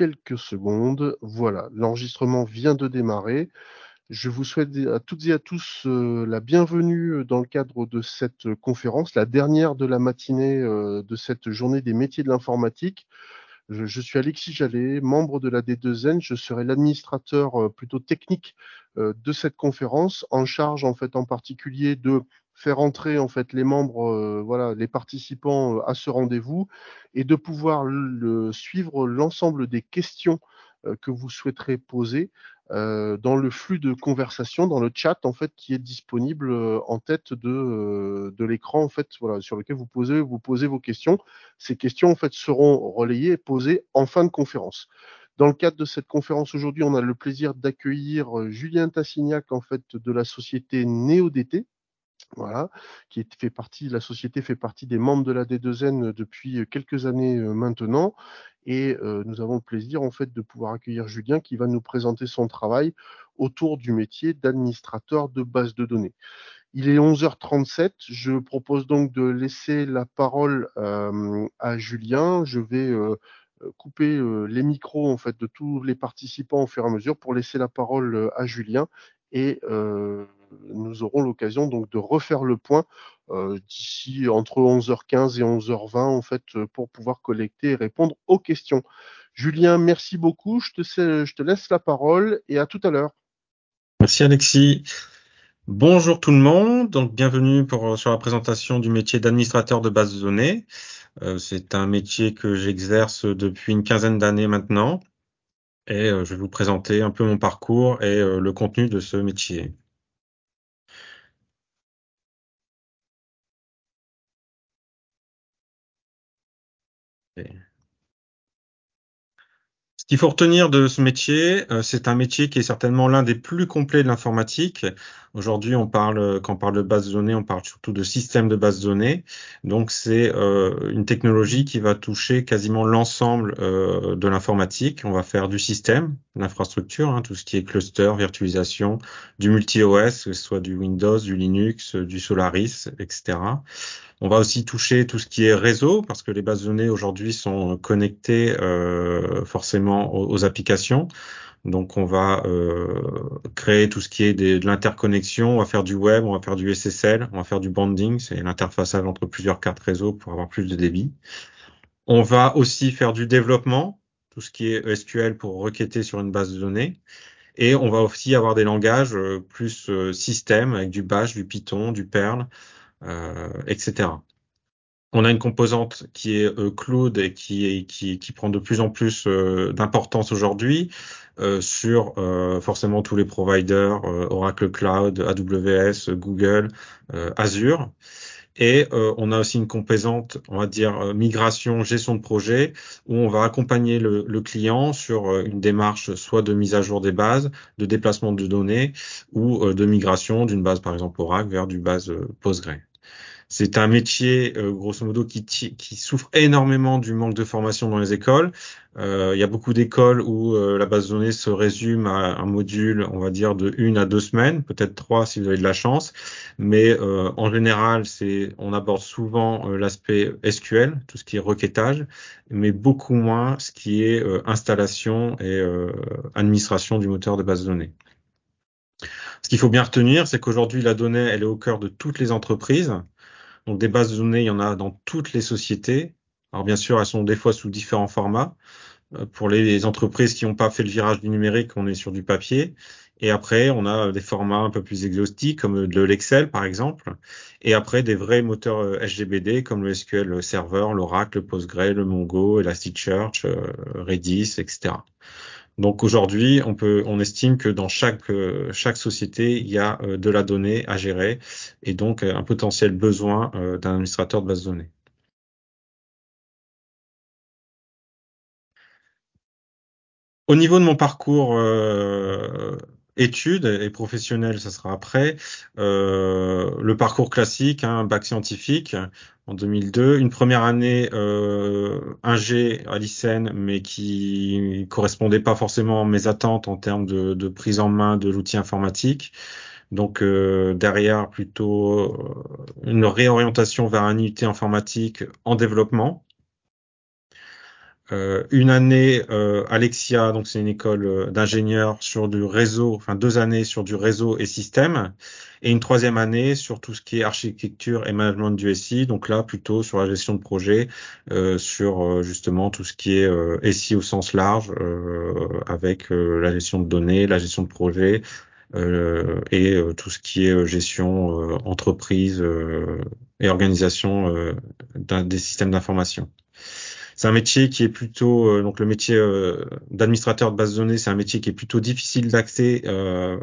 quelques secondes. Voilà, l'enregistrement vient de démarrer. Je vous souhaite à toutes et à tous euh, la bienvenue dans le cadre de cette conférence, la dernière de la matinée euh, de cette journée des métiers de l'informatique. Je, suis Alexis Jallet, membre de la D2N. Je serai l'administrateur euh, plutôt technique de cette conférence, en charge en fait en particulier de faire entrer en fait les membres, euh, voilà, les participants euh, à ce rendez-vous et de pouvoir suivre l'ensemble des questions euh, que vous souhaiterez poser dans le flux de conversation, dans le chat en fait qui est disponible en tête de, de l'écran en fait, voilà, sur lequel vous posez vous posez vos questions. Ces questions en fait seront relayées et posées en fin de conférence. Dans le cadre de cette conférence aujourd'hui, on a le plaisir d'accueillir Julien Tassignac en fait de la société NeoDT voilà, qui fait partie, la société fait partie des membres de la D2N depuis quelques années maintenant. Et euh, nous avons le plaisir en fait de pouvoir accueillir Julien qui va nous présenter son travail autour du métier d'administrateur de base de données. Il est 11h37. Je propose donc de laisser la parole euh, à Julien. Je vais euh, couper les micros en fait de tous les participants au fur et à mesure pour laisser la parole à Julien et nous aurons l'occasion donc de refaire le point euh, d'ici entre 11h15 et 11h20 en fait euh, pour pouvoir collecter et répondre aux questions. Julien, merci beaucoup. Je te, laisse la parole et à tout à l'heure. Merci Alexis. Bonjour tout le monde. Donc bienvenue pour sur la présentation du métier d'administrateur de base de données. Euh, c'est un métier que j'exerce depuis une quinzaine d'années maintenant et euh, je vais vous présenter un peu mon parcours et euh, le contenu de ce métier. Ce qu'il faut retenir de ce métier, euh, c'est un métier qui est certainement l'un des plus complets de l'informatique. Aujourd'hui, on parle, quand on parle de base de données, on parle surtout de système de base de données. Donc, c'est euh, une technologie qui va toucher quasiment l'ensemble euh, de l'informatique. On va faire du système, l'infrastructure, hein, tout ce qui est cluster, virtualisation, du multi-OS, que ce soit du Windows, du Linux, du Solaris, etc. On va aussi toucher tout ce qui est réseau, parce que les bases de données aujourd'hui sont connectées euh, forcément aux, aux applications. Donc on va euh, créer tout ce qui est de l'interconnexion, on va faire du web, on va faire du SSL, on va faire du banding, c'est l'interfaçage entre plusieurs cartes réseau pour avoir plus de débit. On va aussi faire du développement, tout ce qui est SQL pour requêter sur une base de données. Et on va aussi avoir des langages euh, plus euh, système avec du Bash, du Python, du Perl, etc. On a une composante qui est euh, cloud et qui, prend de plus en plus euh, d'importance aujourd'hui euh, sur forcément tous les providers, Oracle Cloud, AWS, Google, Azure. Et on a aussi une composante, on va dire, migration, gestion de projet, où on va accompagner le, le, client sur une démarche soit de mise à jour des bases, de déplacement de données, ou de migration d'une base, par exemple Oracle, vers du base Postgre. C'est un métier, euh, grosso modo, qui, souffre énormément du manque de formation dans les écoles. Euh, il y a beaucoup d'écoles où euh, la base de données se résume à un module, on va dire, de une à deux semaines, peut-être trois si vous avez de la chance. Mais euh, en général, c'est, on aborde souvent l'aspect SQL, tout ce qui est requêtage, mais beaucoup moins ce qui est installation et administration du moteur de base de données. Ce qu'il faut bien retenir, c'est qu'aujourd'hui, la donnée, elle est au cœur de toutes les entreprises. Donc des bases de données, il y en a dans toutes les sociétés. Alors bien sûr, elles sont des fois sous différents formats. Euh, pour les entreprises qui n'ont pas fait le virage du numérique, on est sur du papier. Et après, on a des formats un peu plus exhaustifs, comme de l'Excel, par exemple. Et après, des vrais moteurs euh, SGBD, comme le SQL Server, l'Oracle, le Postgre, le Mongo, Elasticsearch, euh, Redis, etc. Donc aujourd'hui, on peut, on estime que dans chaque euh, chaque société, il y a euh, de la donnée à gérer et donc euh, un potentiel besoin d'un administrateur de base de données. Au niveau de mon parcours études et professionnelles, ça sera après. Euh, le parcours classique, un hein, bac scientifique en 2002, une première année euh, G à l'ICEN, mais qui correspondait pas forcément à mes attentes en termes de, prise en main de l'outil informatique. Donc euh, derrière plutôt euh, une réorientation vers un UT informatique en développement euh, une année euh, Alexia, donc c'est une école euh, d'ingénieurs sur du réseau, enfin deux années sur du réseau et système, et une troisième année sur tout ce qui est architecture et management du SI, donc là plutôt sur la gestion de projet, sur justement tout ce qui est SI au sens large, avec la gestion de données, la gestion de projet, et tout ce qui est gestion entreprise et organisation des systèmes d'information. C'est un métier qui est plutôt euh, donc le métier euh, d'administrateur de base de données, c'est un métier qui est plutôt difficile d'accès euh,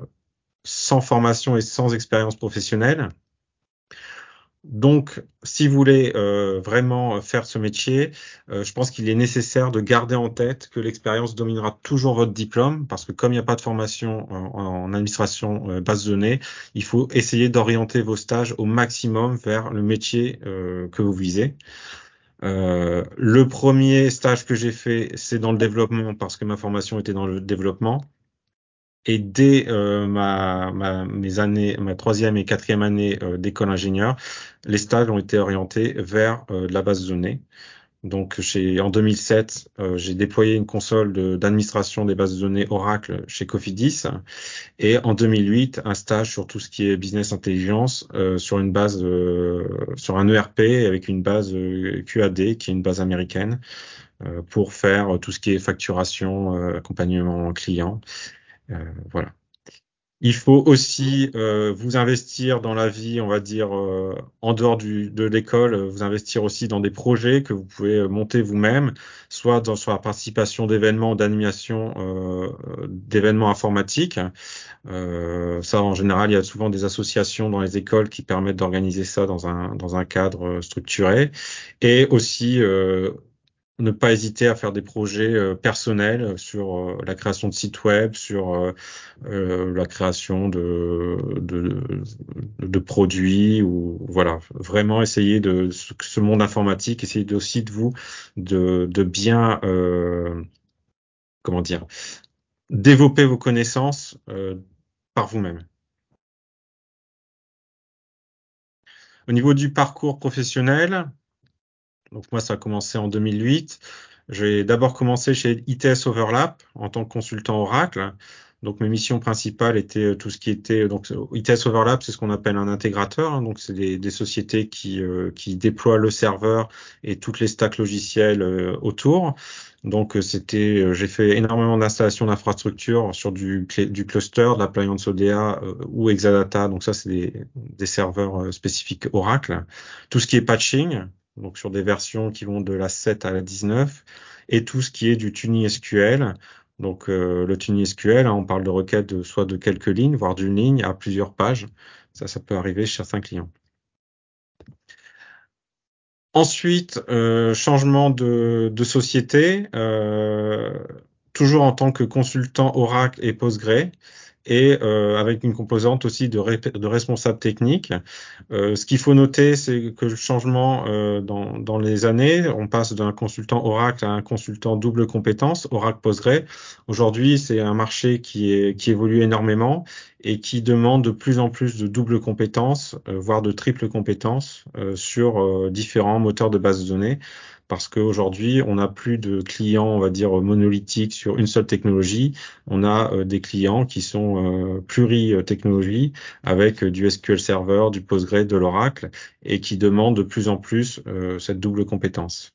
sans formation et sans expérience professionnelle. Donc, si vous voulez vraiment faire ce métier, je pense qu'il est nécessaire de garder en tête que l'expérience dominera toujours votre diplôme, parce que comme il n'y a pas de formation en, en administration base de données, il faut essayer d'orienter vos stages au maximum vers le métier que vous visez. Euh, le premier stage que j'ai fait, c'est dans le développement parce que ma formation était dans le développement. Et dès euh, ma, mes années, ma troisième et quatrième année euh, d'école ingénieur, les stages ont été orientés vers de la base de données. Donc, en 2007, euh, j'ai déployé une console d'administration des bases de données Oracle chez Cofidis. Et en 2008, un stage sur tout ce qui est business intelligence euh, sur une base, euh, sur un ERP avec une base QAD qui est une base américaine pour faire tout ce qui est facturation, accompagnement client. voilà. Il faut aussi euh, vous investir dans la vie, on va dire, euh, en dehors de l'école, vous investir aussi dans des projets que vous pouvez euh, monter vous-même, soit dans sur la participation d'événements, d'animations, euh, d'événements informatiques. ça, en général, il y a souvent des associations dans les écoles qui permettent d'organiser ça dans un, dans un cadre structuré. Et aussi ne pas hésiter à faire des projets euh, personnels sur euh, la création de sites web, sur euh, la création de, produits ou voilà, vraiment essayer de ce monde informatique, essayer aussi de vous de, de bien comment dire développer vos connaissances par vous-même. Au niveau du parcours professionnel, donc moi, ça a commencé en 2008. J'ai d'abord commencé chez ITS Overlap en tant que consultant Oracle. Donc mes missions principales étaient euh, tout ce qui était donc ITS Overlap, c'est ce qu'on appelle un intégrateur. Hein. donc c'est des, sociétés qui, euh, qui déploient le serveur et toutes les stacks logiciels euh, autour. Donc c'était, j'ai fait énormément d'installations d'infrastructures sur du, cluster, de l'appliance ODA ou Exadata. Donc ça c'est des, des serveurs spécifiques Oracle. Tout ce qui est patching, donc sur des versions qui vont de la 7 à la 19, et tout ce qui est du tuning SQL. Donc euh, le tuning SQL, hein, on parle de requêtes de, soit de quelques lignes, voire d'une ligne à plusieurs pages. Ça, ça peut arriver chez certains clients. Ensuite, euh, changement de, de société, euh, toujours en tant que consultant Oracle et Postgre et euh, avec une composante aussi de, de responsable technique. Euh, ce qu'il faut noter, c'est que le changement euh, dans, dans, les années, on passe d'un consultant Oracle à un consultant double compétence, Oracle Postgre. Aujourd'hui, c'est un marché qui, est, qui évolue énormément et qui demande de plus en plus de double compétences, euh, voire de triple compétences euh, sur euh, différents moteurs de base de données parce qu'aujourd'hui, on n'a plus de clients, on va dire, monolithiques sur une seule technologie. On a euh, des clients qui sont euh, pluri-technologies avec du SQL Server, du Postgre, de l'Oracle et qui demandent de plus en plus euh, cette double compétence.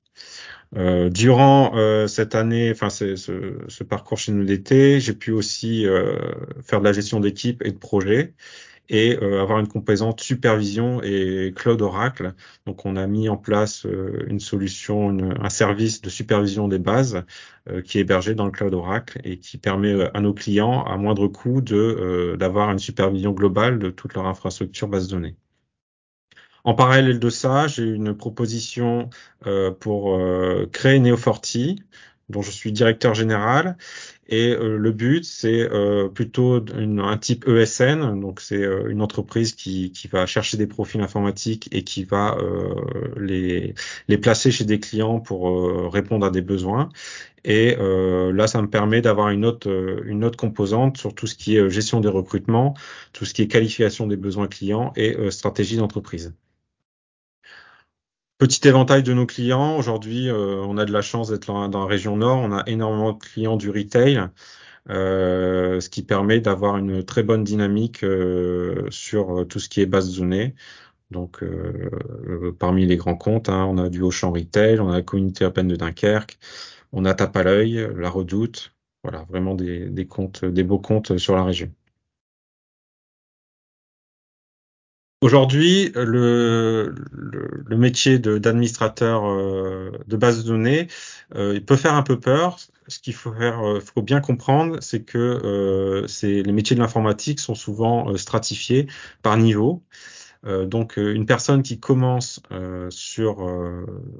Euh, durant euh, cette année, enfin ce, ce, parcours chez nous d'été, j'ai pu aussi euh, faire de la gestion d'équipe et de projet et euh, avoir une composante supervision et cloud Oracle. Donc on a mis en place euh, une solution, un service de supervision des bases euh, qui est hébergé dans le cloud Oracle et qui permet à nos clients à moindre coût de d'avoir une supervision globale de toute leur infrastructure base de données. En parallèle de ça, j'ai une proposition pour créer Neo40, dont je suis directeur général et euh, le but, c'est euh, plutôt un type ESN, donc c'est euh, une entreprise qui, va chercher des profils informatiques et qui va les, les placer chez des clients pour répondre à des besoins. Et là, ça me permet d'avoir une autre, une autre composante sur tout ce qui est gestion des recrutements, tout ce qui est qualification des besoins clients et stratégie d'entreprise. Petit éventail de nos clients. Aujourd'hui, on a de la chance d'être dans la région nord. On a énormément de clients du retail. Euh, ce qui permet d'avoir une très bonne dynamique euh, sur tout ce qui est base de données. Donc, euh, parmi les grands comptes, hein, on a du Auchan Retail, on a la Communauté Open de Dunkerque, on a Tape à l'œil, La Redoute. Voilà, vraiment des, des comptes, des beaux comptes sur la région. Aujourd'hui, le, le, métier d'administrateur euh, de, base de données, euh, il peut faire un peu peur. Ce qu'il faut euh, faut bien comprendre, c'est que euh, les métiers de l'informatique sont souvent stratifiés par niveau. donc, une personne qui commence sur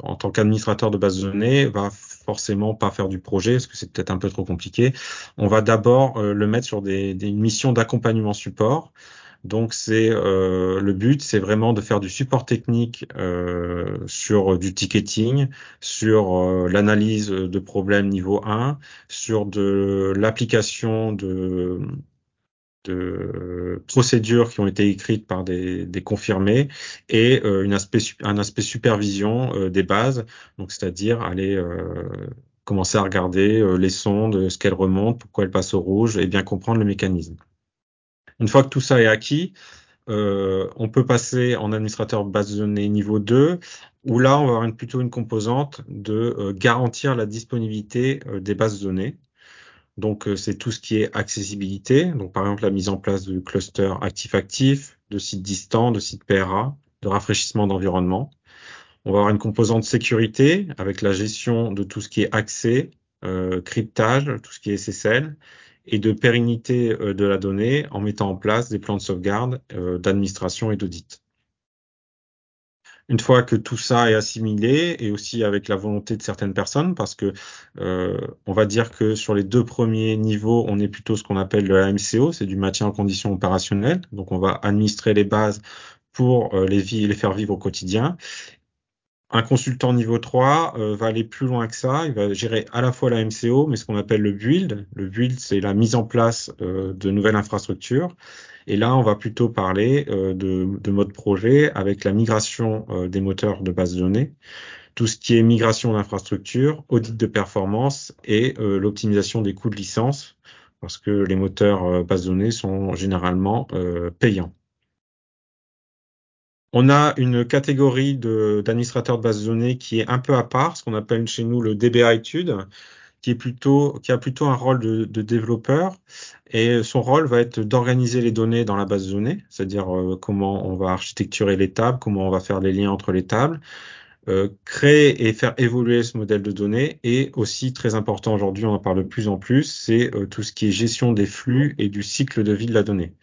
en tant qu'administrateur de base de données va forcément pas faire du projet parce que c'est peut-être un peu trop compliqué. On va d'abord le mettre sur des, des missions d'accompagnement support. Donc c'est euh, le but, c'est vraiment de faire du support technique euh, sur du ticketing, sur euh, l'analyse de problèmes niveau 1, sur de l'application de, de procédures qui ont été écrites par des, des confirmés et une aspect, un aspect supervision des bases, donc c'est-à-dire aller commencer à regarder les sondes, ce qu'elles remontent, pourquoi elles passent au rouge et bien comprendre le mécanisme. Une fois que tout ça est acquis, euh, on peut passer en administrateur base de données niveau 2, où là, on va avoir plutôt une composante de euh, garantir la disponibilité euh, des bases de données. Donc, c'est tout ce qui est accessibilité. Donc, par exemple, la mise en place de clusters actifs-actifs, de sites distants, de sites PRA, de rafraîchissement d'environnement. On va avoir une composante sécurité avec la gestion de tout ce qui est accès, cryptage, tout ce qui est SSL, et de pérennité euh, de la donnée en mettant en place des plans de sauvegarde, euh, d'administration et d'audit. Une fois que tout ça est assimilé, et aussi avec la volonté de certaines personnes, parce que euh, on va dire que sur les deux premiers niveaux, on est plutôt ce qu'on appelle le AMCO, c'est du maintien en condition opérationnelle. Donc on va administrer les bases pour les, les faire vivre au quotidien. Un consultant niveau 3 euh, va aller plus loin que ça. Il va gérer à la fois la MCO, mais ce qu'on appelle le build. Le build, c'est la mise en place euh, de nouvelles infrastructures. Et là, on va plutôt parler euh, de, de, mode projet avec la migration des moteurs de base de données, tout ce qui est migration d'infrastructures, audit de performance et l'optimisation des coûts de licence, parce que les moteurs base de données sont généralement payants. On a une catégorie d'administrateurs de, base de données qui est un peu à part, ce qu'on appelle chez nous le DBA étude, qui a plutôt un rôle de, développeur. Et son rôle va être d'organiser les données dans la base de données, c'est-à-dire euh, comment on va architecturer les tables, comment on va faire les liens entre les tables, euh, créer et faire évoluer ce modèle de données. Et aussi très important aujourd'hui, on en parle de plus en plus, c'est euh, tout ce qui est gestion des flux et du cycle de vie de la donnée.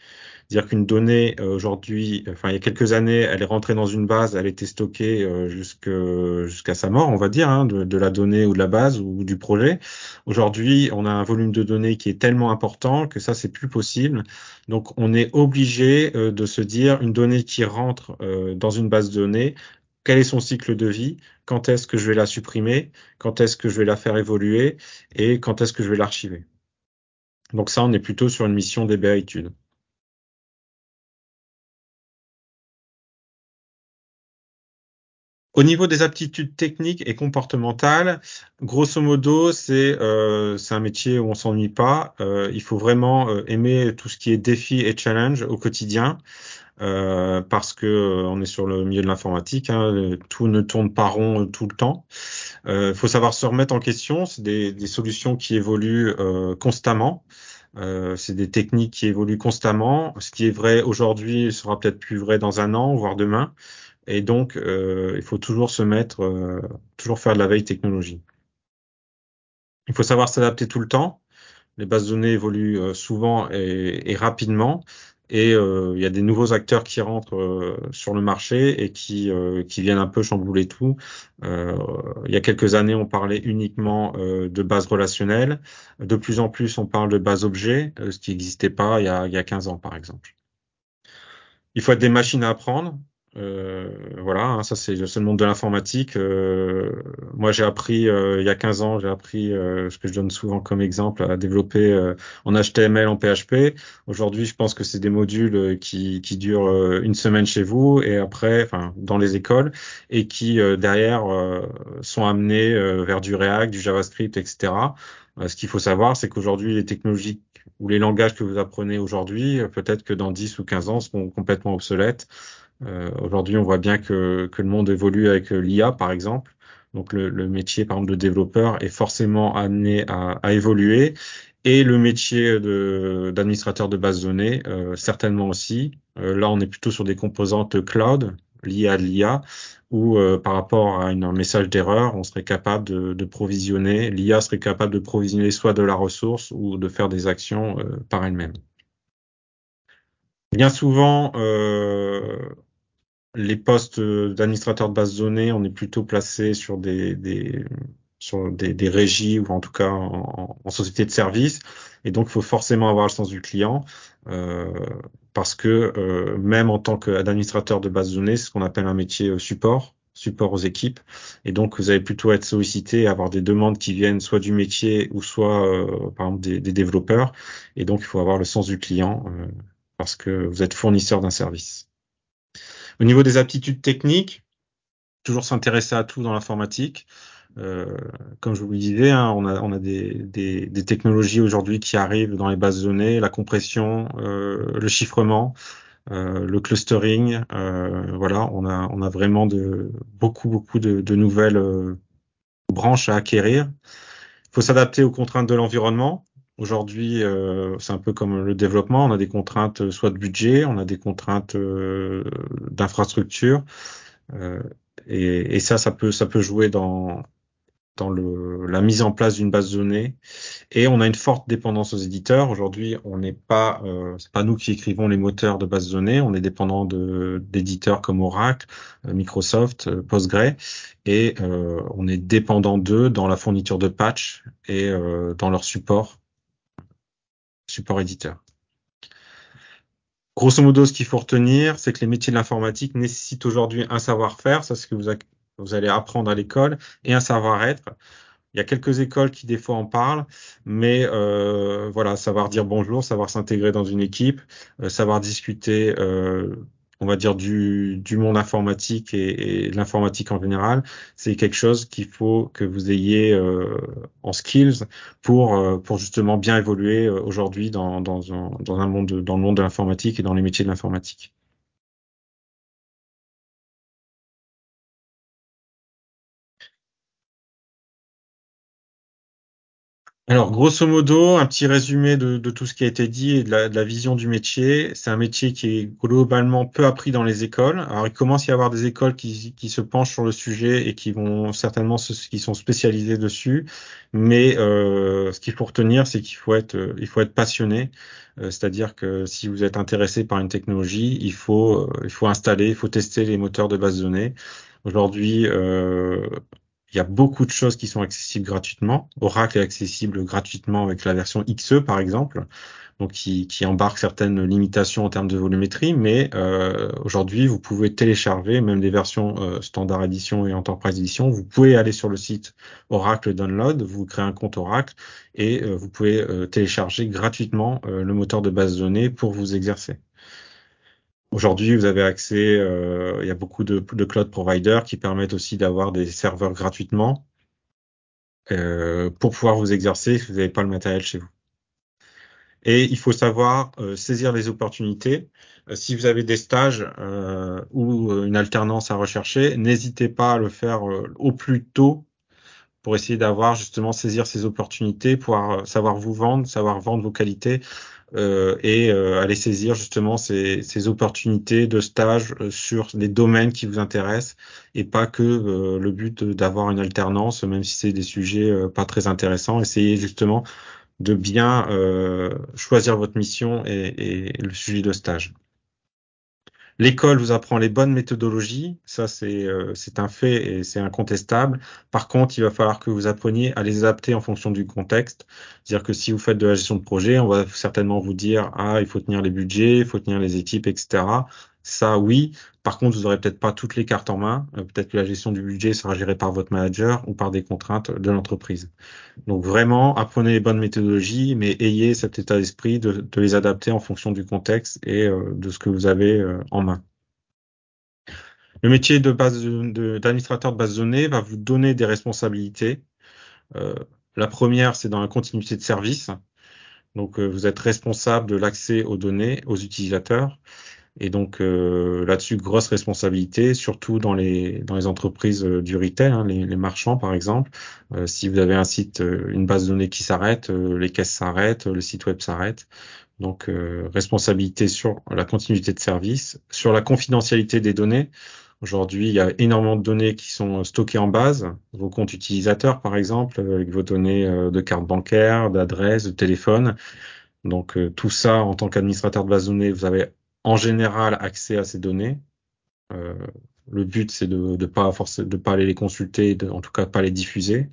C'est-à-dire qu'une donnée euh, aujourd'hui, enfin il y a quelques années, elle est rentrée dans une base, elle était stockée euh, jusqu'à sa mort, on va dire, hein, de, la donnée ou de la base ou du projet. Aujourd'hui, on a un volume de données qui est tellement important que ça c'est plus possible. Donc on est obligé euh, de se dire une donnée qui rentre dans une base de données, quel est son cycle de vie, quand est-ce que je vais la supprimer, quand est-ce que je vais la faire évoluer? Et quand est-ce que je vais l'archiver? Donc ça, on est plutôt sur une mission DBA Au niveau des aptitudes techniques et comportementales, grosso modo, c'est euh, un métier où on s'ennuie pas. Euh, il faut vraiment euh, aimer tout ce qui est défi et challenge au quotidien. Euh, parce que euh, on est sur le milieu de l'informatique, hein, tout ne tourne pas rond tout le temps. Il euh, faut savoir se remettre en question. C'est des, des, solutions qui évoluent constamment. c'est des techniques qui évoluent constamment. Ce qui est vrai aujourd'hui sera peut-être plus vrai dans un an, voire demain. Et donc, euh, il faut toujours se mettre, euh, toujours faire de la veille technologie. Il faut savoir s'adapter tout le temps. Les bases de données évoluent euh, souvent et, rapidement. Et il y a des nouveaux acteurs qui rentrent sur le marché et qui, qui viennent un peu chambouler tout. il y a quelques années, on parlait uniquement de bases relationnelles. De plus en plus, on parle de bases objets, ce qui n'existait pas il y, a, il y a 15 ans, par exemple. Il faut être des machines à apprendre. Euh, voilà, hein, ça c'est le monde de l'informatique. Euh, moi j'ai appris euh, il y a 15 ans, j'ai appris ce que je donne souvent comme exemple à développer en HTML, en PHP. Aujourd'hui, je pense que c'est des modules qui, qui durent une semaine chez vous et après, enfin dans les écoles et qui derrière sont amenés vers du React, du JavaScript, etc. ce qu'il faut savoir, c'est qu'aujourd'hui les technologies ou les langages que vous apprenez aujourd'hui, peut-être que dans 10 ou 15 ans seront complètement obsolètes. Euh, aujourd'hui, on voit bien que, que, le monde évolue avec euh, l'IA, par exemple. Donc, le, le, métier, par exemple, de développeur est forcément amené à, à évoluer. Et le métier d'administrateur de, base de données, euh, certainement aussi. Euh, là, on est plutôt sur des composantes cloud liées à l'IA, où par rapport à un message d'erreur, on serait capable de, de provisionner, l'IA serait capable de provisionner soit de la ressource ou de faire des actions par elle-même. Bien souvent, euh, les postes d'administrateur de base données, on est plutôt placé sur des, des sur des, des, régies ou en tout cas en, en, société de service. Et donc, il faut forcément avoir le sens du client euh, parce que euh, même en tant qu'administrateur de base de données, c'est ce qu'on appelle un métier euh, support, support aux équipes. Et donc, vous allez plutôt être sollicité, avoir des demandes qui viennent soit du métier ou soit, euh, par exemple, des, des, développeurs. Et donc, il faut avoir le sens du client euh, parce que vous êtes fournisseur d'un service. Au niveau des aptitudes techniques, toujours s'intéresser à tout dans l'informatique. Euh, comme je vous le disais, hein, on a, des, technologies aujourd'hui qui arrivent dans les bases de données, la compression, euh, le chiffrement, euh, le clustering. Voilà, on a, vraiment beaucoup, beaucoup de, de nouvelles branches à acquérir. Il faut s'adapter aux contraintes de l'environnement. Aujourd'hui, euh, c'est un peu comme le développement. On a des contraintes euh, soit de budget, on a des contraintes euh, d'infrastructure, euh, et, et, ça, ça peut, ça peut jouer dans dans le, la mise en place d'une base de données. Et on a une forte dépendance aux éditeurs. Aujourd'hui, on n'est pas, euh, c'est pas nous qui écrivons les moteurs de base de données. On est dépendant de d'éditeurs comme Oracle, Microsoft, Postgre, et on est dépendant d'eux dans la fourniture de patch et dans leur support support éditeur. Grosso modo, ce qu'il faut retenir, c'est que les métiers de l'informatique nécessitent aujourd'hui un savoir-faire, ça c'est ce que vous, allez apprendre à l'école, et un savoir-être. Il y a quelques écoles qui des fois en parlent, mais euh, voilà, savoir dire bonjour, savoir s'intégrer dans une équipe, euh, savoir discuter euh, on va dire du, du monde informatique et, l'informatique en général, c'est quelque chose qu'il faut que vous ayez euh, en skills pour euh, pour justement bien évoluer euh, aujourd'hui dans, dans un monde dans le monde de l'informatique et dans les métiers de l'informatique. Alors, grosso modo, un petit résumé de, tout ce qui a été dit et de la, vision du métier. C'est un métier qui est globalement peu appris dans les écoles. Alors, il commence à y avoir des écoles qui, qui se penchent sur le sujet et qui vont certainement, qui sont spécialisées dessus. Mais euh, ce qu'il faut retenir, c'est qu'il faut être, il faut être passionné. Euh, c'est-à-dire que si vous êtes intéressé par une technologie, il faut, euh, il faut installer, il faut tester les moteurs de base de données. Aujourd'hui, euh, il y a beaucoup de choses qui sont accessibles gratuitement. Oracle est accessible gratuitement avec la version XE, par exemple, donc qui, embarque certaines limitations en termes de volumétrie, mais euh, aujourd'hui, vous pouvez télécharger même des versions euh, standard édition et enterprise édition. Vous pouvez aller sur le site Oracle Download, vous créez un compte Oracle et euh, vous pouvez télécharger gratuitement le moteur de base de données pour vous exercer. Aujourd'hui, vous avez accès, euh, il y a beaucoup de, de, cloud providers qui permettent aussi d'avoir des serveurs gratuitement euh, pour pouvoir vous exercer si vous n'avez pas le matériel chez vous. Et il faut savoir euh, saisir les opportunités. Euh, si vous avez des stages euh, ou une alternance à rechercher, n'hésitez pas à le faire au plus tôt pour essayer d'avoir justement saisir ces opportunités, pouvoir savoir vous vendre, savoir vendre vos qualités et euh, aller saisir justement ces, opportunités de stage euh, sur les domaines qui vous intéressent et pas que euh, le but d'avoir une alternance, même si c'est des sujets euh, pas très intéressants. Essayez justement de bien choisir votre mission et, et le sujet de stage. L'école vous apprend les bonnes méthodologies, ça c'est euh, un fait et c'est incontestable. Par contre, il va falloir que vous appreniez à les adapter en fonction du contexte. C'est-à-dire que si vous faites de la gestion de projet, on va certainement vous dire ah il faut tenir les budgets, il faut tenir les équipes, etc. Ça oui. Par contre, vous n'aurez peut-être pas toutes les cartes en main. peut-être que la gestion du budget sera gérée par votre manager ou par des contraintes de l'entreprise. Donc vraiment, apprenez les bonnes méthodologies, mais ayez cet état d'esprit de, les adapter en fonction du contexte et de ce que vous avez en main. Le métier de d'administrateur de, base de données va vous donner des responsabilités. Euh, la première, c'est dans la continuité de service. Donc, euh, vous êtes responsable de l'accès aux données aux utilisateurs. Et donc euh, là-dessus, grosse responsabilité, surtout dans les dans les entreprises du retail, hein, les, les, marchands par exemple. si vous avez un site, une base de données qui s'arrête, les caisses s'arrêtent, le site web s'arrête. Donc responsabilité sur la continuité de service, sur la confidentialité des données. Aujourd'hui, il y a énormément de données qui sont stockées en base, vos comptes utilisateurs par exemple, avec vos données euh, de carte bancaire, d'adresse, de téléphone. Donc euh, tout ça, en tant qu'administrateur de base de données, vous avez en général accès à ces données. Euh, le but, c'est de ne pas de pas aller les consulter, de, en tout cas pas les diffuser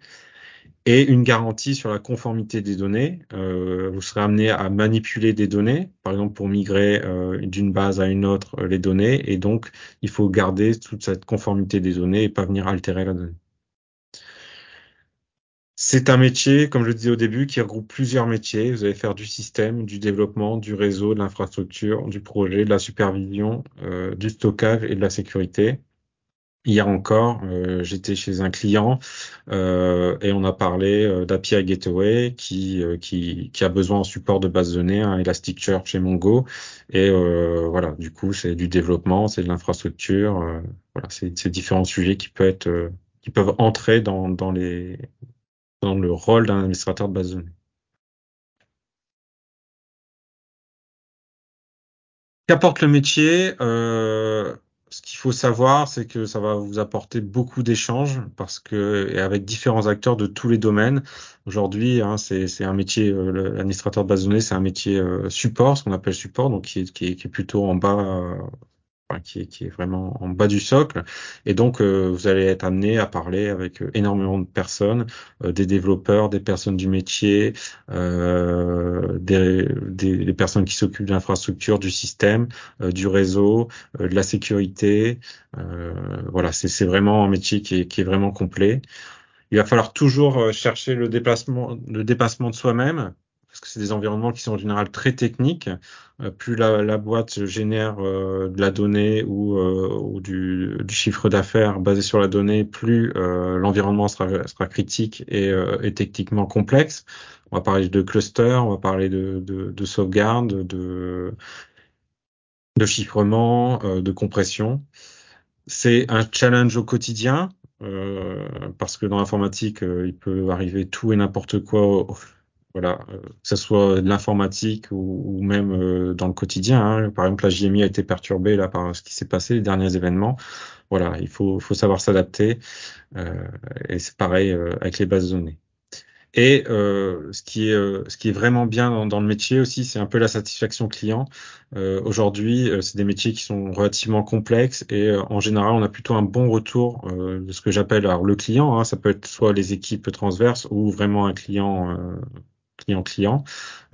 et une garantie sur la conformité des données. Euh, vous serez amené à manipuler des données, par exemple pour migrer euh, d'une base à une autre euh, les données, et donc il faut garder toute cette conformité des données et pas venir altérer la donnée. C'est un métier, comme je le disais au début, qui regroupe plusieurs métiers. Vous allez faire du système, du développement, du réseau, de l'infrastructure, du projet, de la supervision, euh, du stockage et de la sécurité. Hier encore, euh, j'étais chez un client euh, et on a parlé euh, d'API Gateway qui, qui, qui, a besoin en support de base de données, hein, Elasticsearch chez Mongo. Et voilà, du coup, c'est du développement, c'est de l'infrastructure. voilà, c'est différents sujets qui peuvent être, qui peuvent entrer dans, dans les dans le rôle d'un administrateur de base de données. Qu'apporte le métier euh, ce qu'il faut savoir, c'est que ça va vous apporter beaucoup d'échanges parce que et avec différents acteurs de tous les domaines. Aujourd'hui, hein, c'est un métier, euh, l'administrateur de base de données, c'est un métier euh, support, ce qu'on appelle support, donc qui est, qui est, qui est plutôt en bas euh, qui, est, qui, est, vraiment en bas du socle. Et donc, euh, vous allez être amené à parler avec euh, énormément de personnes, euh, des développeurs, des personnes du métier, des, des, personnes qui s'occupent de l'infrastructure, du système, du réseau, de la sécurité. voilà, c'est vraiment un métier qui est, qui est vraiment complet. Il va falloir toujours chercher le déplacement, le dépassement de soi-même, parce que c'est des environnements qui sont en général très techniques. Euh, plus la, la, boîte génère euh, de la donnée ou, euh, ou du, du, chiffre d'affaires basé sur la donnée, plus l'environnement sera, sera, critique et, et, techniquement complexe. On va parler de cluster, on va parler de, de, de sauvegarde, de, de chiffrement, de compression. C'est un challenge au quotidien. Euh, parce que dans l'informatique, il peut arriver tout et n'importe quoi voilà, euh, que ce soit de l'informatique ou, même euh, dans le quotidien. Hein. Par exemple, la JMI a été perturbée là par ce qui s'est passé, les derniers événements. Voilà, il faut, faut savoir s'adapter. Euh, et c'est pareil avec les bases de données. Et euh, ce, qui est, ce qui est vraiment bien dans, dans le métier aussi, c'est un peu la satisfaction client. Euh, Aujourd'hui, c'est des métiers qui sont relativement complexes et en général, on a plutôt un bon retour de ce que j'appelle le client. Hein, ça peut être soit les équipes transverses ou vraiment un client client-client.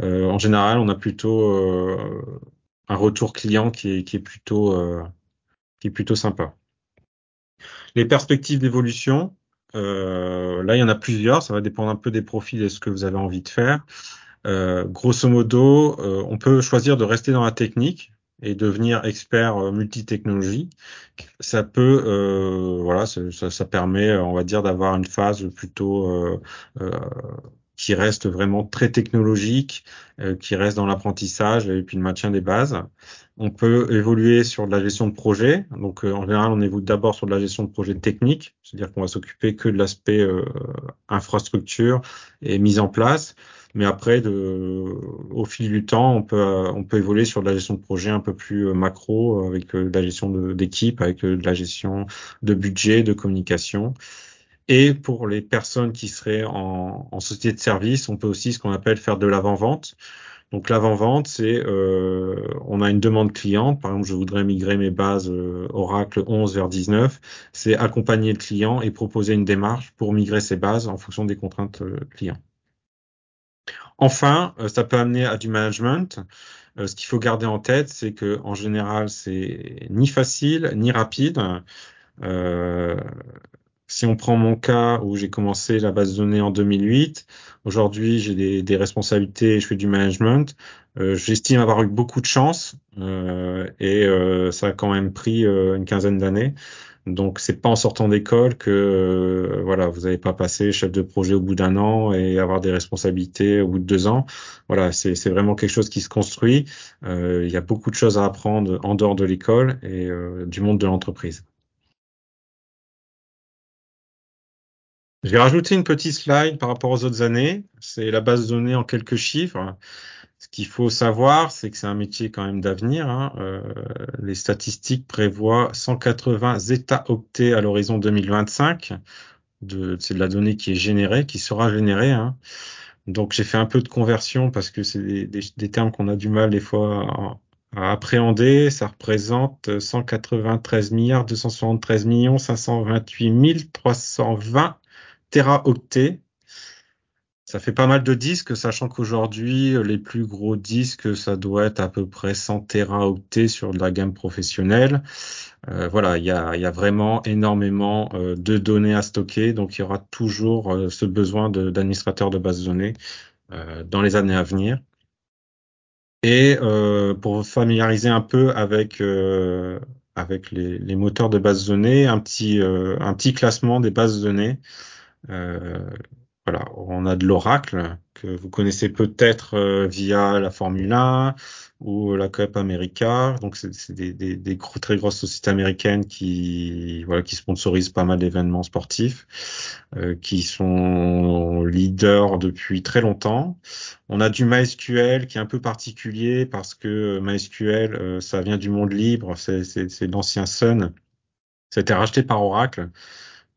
Euh, en général, on a plutôt euh, un retour client qui est, plutôt euh, qui est plutôt sympa. Les perspectives d'évolution, là, il y en a plusieurs. Ça va dépendre un peu des profils et ce que vous avez envie de faire. Euh, grosso modo, on peut choisir de rester dans la technique et devenir expert multi-technologie. Ça peut, voilà, ça, permet, on va dire, d'avoir une phase plutôt qui reste vraiment très technologique, euh, qui reste dans l'apprentissage et puis le maintien des bases. On peut évoluer sur de la gestion de projet. Donc euh, en général, on évolue d'abord sur de la gestion de projet technique, c'est-à-dire qu'on va s'occuper que de l'aspect euh, infrastructure et mise en place. Mais après, de, au fil du temps, on peut, on peut évoluer sur de la gestion de projet un peu plus macro, avec de la gestion d'équipe, avec de la gestion de budget, de communication. Et pour les personnes qui seraient en, en société de service, on peut aussi ce qu'on appelle faire de l'avant-vente. Donc l'avant-vente, c'est euh, on a une demande client, par exemple je voudrais migrer mes bases euh, Oracle 11 vers 19, c'est accompagner le client et proposer une démarche pour migrer ses bases en fonction des contraintes euh, clients. Enfin, ça peut amener à du management. ce qu'il faut garder en tête, c'est que en général, c'est ni facile ni rapide. Euh, si on prend mon cas où j'ai commencé la base de données en 2008, aujourd'hui j'ai des, des, responsabilités, je fais du management. Euh, J'estime avoir eu beaucoup de chance euh, et euh, ça a quand même pris une quinzaine d'années. Donc c'est pas en sortant d'école que voilà vous n'allez pas passer chef de projet au bout d'un an et avoir des responsabilités au bout de deux ans. Voilà c'est vraiment quelque chose qui se construit. il y a beaucoup de choses à apprendre en dehors de l'école et du monde de l'entreprise. Je vais rajouter une petite slide par rapport aux autres années. C'est la base de données en quelques chiffres. Ce qu'il faut savoir, c'est que c'est un métier quand même d'avenir. Hein. Euh, les statistiques prévoient 180 octets à l'horizon 2025. c'est de la donnée qui est générée, qui sera générée. Hein. Donc j'ai fait un peu de conversion parce que c'est des, des, termes qu'on a du mal des fois à, à, appréhender. Ça représente 193 milliards 273 millions 528 320 teraoctets. Ça fait pas mal de disques, sachant qu'aujourd'hui, les plus gros disques, ça doit être à peu près 100 teraoctets sur la gamme professionnelle. Euh, voilà, il y a, vraiment énormément euh, de données à stocker, donc il y aura toujours euh, ce besoin d'administrateurs de, base de données dans les années à venir. Et pour vous familiariser un peu avec les, moteurs de base de données, un petit un petit classement des bases de données. Euh, voilà, on a de l'Oracle que vous connaissez peut-être euh, via la Formule 1 ou la Cup America. Donc c'est des, des, des très grosses sociétés américaines qui voilà qui sponsorisent pas mal d'événements sportifs, euh, qui sont leaders depuis très longtemps. On a du MySQL qui est un peu particulier parce que MySQL euh, ça vient du monde libre, c'est l'ancien Sun. Été racheté par Oracle.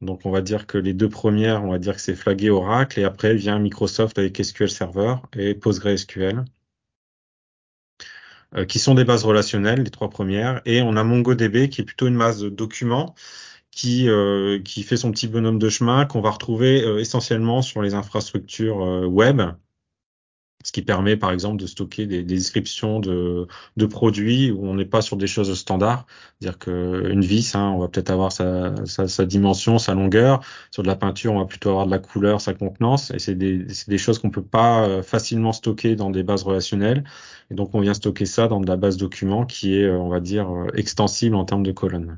Donc on va dire que les deux premières, on va dire que c'est flagué Oracle et après vient Microsoft avec SQL Server et PostgreSQL euh, qui sont des bases relationnelles, les trois premières, et on a MongoDB qui est plutôt une base de documents qui, euh, qui fait son petit bonhomme de chemin qu'on va retrouver euh, essentiellement sur les infrastructures web ce qui permet par exemple de stocker des, des descriptions de, de, produits où on n'est pas sur des choses standards. C'est-à-dire qu'une vis, hein, on va peut-être avoir sa, sa, sa, dimension, sa longueur. Sur de la peinture, on va plutôt avoir de la couleur, sa contenance. Et c'est des, des, choses qu'on peut pas euh, facilement stocker dans des bases relationnelles. Et donc on vient stocker ça dans de la base document qui est, euh, on va dire, euh, extensible en termes de colonnes.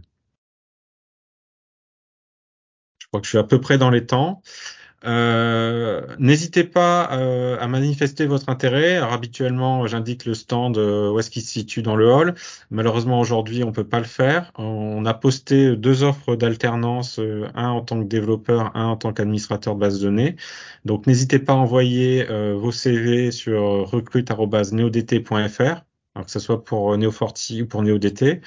Je crois que je suis à peu près dans les temps. Euh, N'hésitez pas euh, à manifester votre intérêt. Alors, habituellement, j'indique le stand euh, où est-ce qu'il se situe dans le hall. Malheureusement, aujourd'hui, on peut pas le faire. On a posté deux offres d'alternance, un en tant que développeur, un en tant qu'administrateur de base de données. Donc, n'hésitez pas à envoyer vos CV sur recrute.neodt.fr que ce soit pour Neo40 ou pour NeoDT.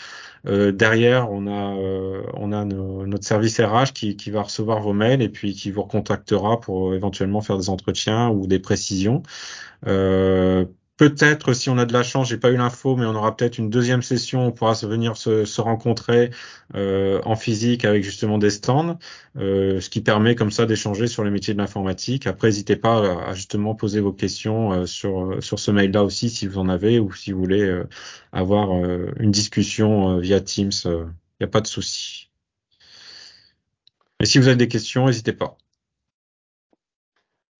Euh, derrière, on a, euh, on a notre service RH qui, qui, va recevoir vos mails et puis qui vous recontactera pour éventuellement faire des entretiens ou des précisions. Euh, Peut-être, si on a de la chance, j'ai pas eu l'info, mais on aura peut-être une deuxième session, on pourra se venir se, se rencontrer euh, en physique avec justement des stands, euh, ce qui permet comme ça d'échanger sur les métiers de l'informatique. Après, n'hésitez pas à, justement poser vos questions euh, sur sur ce mail-là aussi, si vous en avez, ou si vous voulez euh, avoir euh, une discussion via Teams, il n'y a pas de souci. Et si vous avez des questions, n'hésitez pas.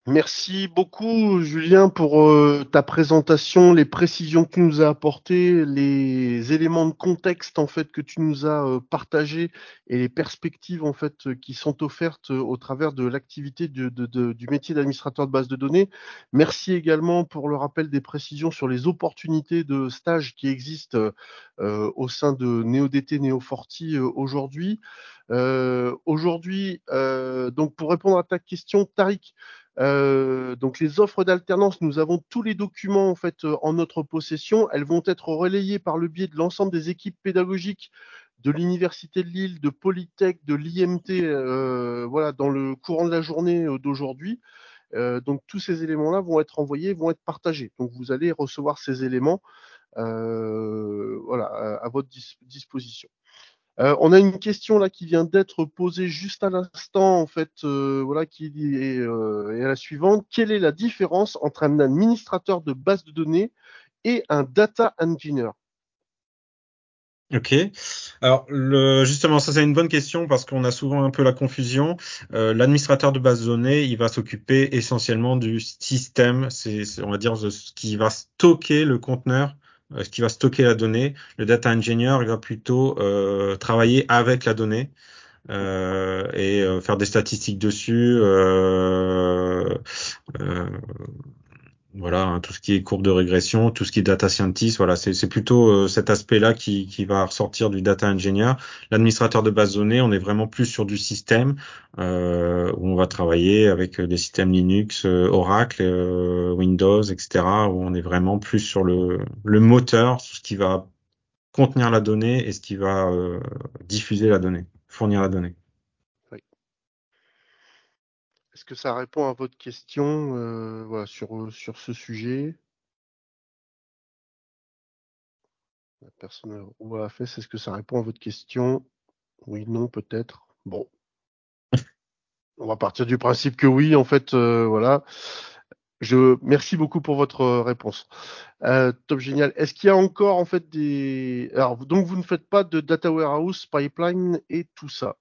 Merci beaucoup, Julien, pour euh, ta présentation, les précisions que tu nous as apportées, les éléments de contexte en fait que tu nous as euh, partagés et les perspectives en fait qui sont offertes euh, au travers de l'activité du métier d'administrateur de base de données. Merci également pour le rappel des précisions sur les opportunités de stage qui existent au sein de NeoDT, Neo40 aujourd'hui. aujourd'hui, donc pour répondre à ta question, Tariq, euh, donc les offres d'alternance, nous avons tous les documents en fait euh, en notre possession. Elles vont être relayées par le biais de l'ensemble des équipes pédagogiques de l'Université de Lille, de Polytech, de l'IMT, euh, voilà, dans le courant de la journée d'aujourd'hui. Donc tous ces éléments-là vont être envoyés, vont être partagés. Donc vous allez recevoir ces éléments, voilà, à, votre dis disposition. Euh, on a une question là qui vient d'être posée juste à l'instant, en fait, euh, voilà, qui est, euh, est la suivante. Quelle est la différence entre un administrateur de base de données et un data engineer? Ok. Alors justement, ça c'est une bonne question parce qu'on a souvent un peu la confusion. L'administrateur de base de données, il va s'occuper essentiellement du système, c'est on va dire ce qui va stocker le conteneur, ce qui va stocker la donnée. Le data engineer, il va plutôt euh, travailler avec la donnée. Euh, et euh, faire des statistiques dessus, euh, voilà, hein, tout ce qui est courbe de régression, tout ce qui est data scientist, voilà, c'est plutôt euh, cet aspect-là qui, qui, va ressortir du data engineer. L'administrateur de base données, on est vraiment plus sur du système euh, où on va travailler avec des systèmes Linux, euh, Oracle, euh, Windows, etc. Où on est vraiment plus sur le, le moteur, ce qui va contenir la donnée et ce qui va euh, diffuser la donnée, fournir la donnée. Est-ce que ça répond à votre question euh, voilà, sur, euh, sur ce sujet? La personne où a fait, est-ce que ça répond à votre question? Oui, non, peut-être. Bon. On va partir du principe que oui, en fait, euh, voilà. Je merci beaucoup pour votre réponse. Euh, top génial. Est-ce qu'il y a encore en fait des alors donc vous ne faites pas de data warehouse, pipeline et tout ça?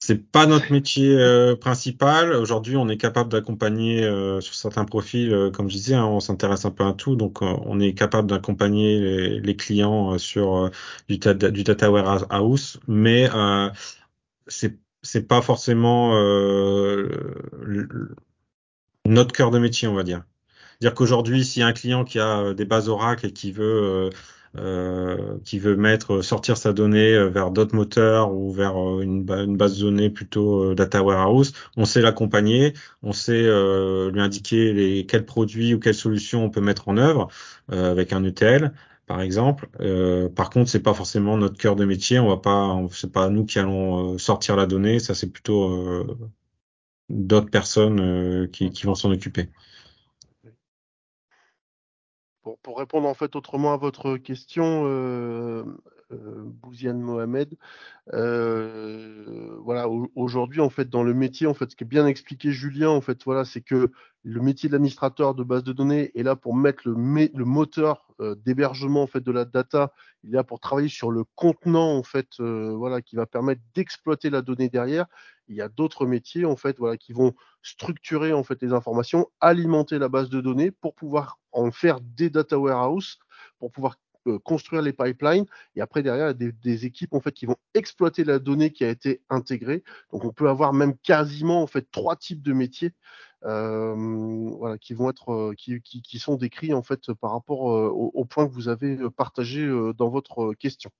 C'est pas notre métier euh, principal. Aujourd'hui, on est capable d'accompagner euh, sur certains profils, euh, comme je disais, hein, on s'intéresse un peu à tout, donc on est capable d'accompagner les, les, clients sur du, du, data warehouse, mais c'est c'est pas forcément notre cœur de métier, on va dire. Dire qu'aujourd'hui, s'il y a un client qui a des bases Oracle et qui veut euh, qui veut mettre sortir sa donnée euh, vers d'autres moteurs ou vers euh, une, base de données plutôt data warehouse, on sait l'accompagner, on sait lui indiquer les, quels produits ou quelles solutions on peut mettre en œuvre avec un ETL par exemple. par contre, c'est pas forcément notre cœur de métier. On va pas, c'est pas nous qui allons sortir la donnée. Ça, c'est plutôt d'autres personnes qui, qui, vont s'en occuper. Pour, répondre en fait autrement à votre question, euh, euh, Bouziane Mohamed, euh, voilà, aujourd'hui en fait dans le métier, en fait, ce qui est bien expliqué Julien, en fait, voilà, c'est que le métier d'administrateur de base de données est là pour mettre le, moteur d'hébergement en fait de la data, il est là pour travailler sur le contenant en fait, voilà, qui va permettre d'exploiter la donnée derrière. Il y a d'autres métiers en fait, voilà, qui vont structurer en fait les informations, alimenter la base de données pour pouvoir en faire des data warehouse, pour pouvoir euh, construire les pipelines. Et après, derrière, il y a des, équipes en fait, qui vont exploiter la donnée qui a été intégrée. Donc, on peut avoir même quasiment en fait, trois types de métiers euh, voilà, qui, vont être, euh, qui, sont décrits en fait, par rapport au, point que vous avez partagé dans votre question.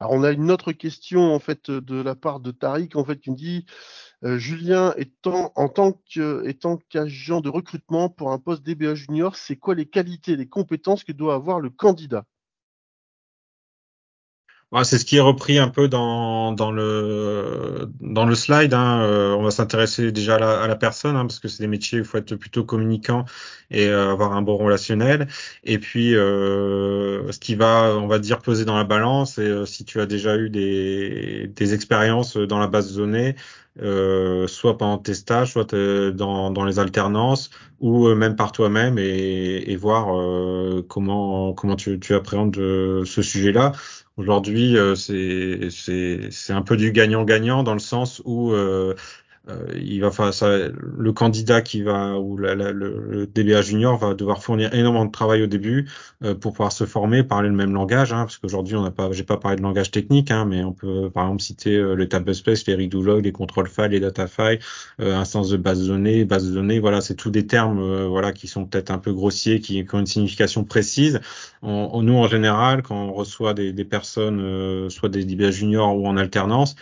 Alors, on a une autre question en fait de la part de Tariq en fait qui me dit euh, Julien étant en tant qu'agent de recrutement pour un poste DBA junior, c'est quoi les qualités, les compétences que doit avoir le candidat? C'est ce qui est repris un peu dans, dans le dans le slide. Hein. Euh, on va s'intéresser déjà à la, personne hein, parce que c'est des métiers où il faut être plutôt communicant et euh, avoir un bon relationnel. Et puis euh, ce qui va, on va dire, peser dans la balance, c'est si tu as déjà eu des, des expériences dans la base de données, euh, soit pendant tes stages, soit dans, dans les alternances, ou même par toi-même et, et voir euh, comment comment tu, tu appréhendes ce sujet-là. Aujourd'hui, euh, c'est un peu du gagnant-gagnant dans le sens où euh, euh, il va faire ça, le candidat qui va ou la, la, le, DBA junior va devoir fournir énormément de travail au début euh, pour pouvoir se former, parler le même langage, hein, parce qu'aujourd'hui on n'a pas, j'ai pas parlé de langage technique, hein, mais on peut par exemple citer euh, les tablespace, les redo log, les control files, les data files, euh, instance de base de données, base de données, voilà, c'est tous des termes, euh, voilà, qui sont peut-être un peu grossiers, qui, qui, ont une signification précise. On, nous en général, quand on reçoit des, des personnes, soit des DBA juniors ou en alternance,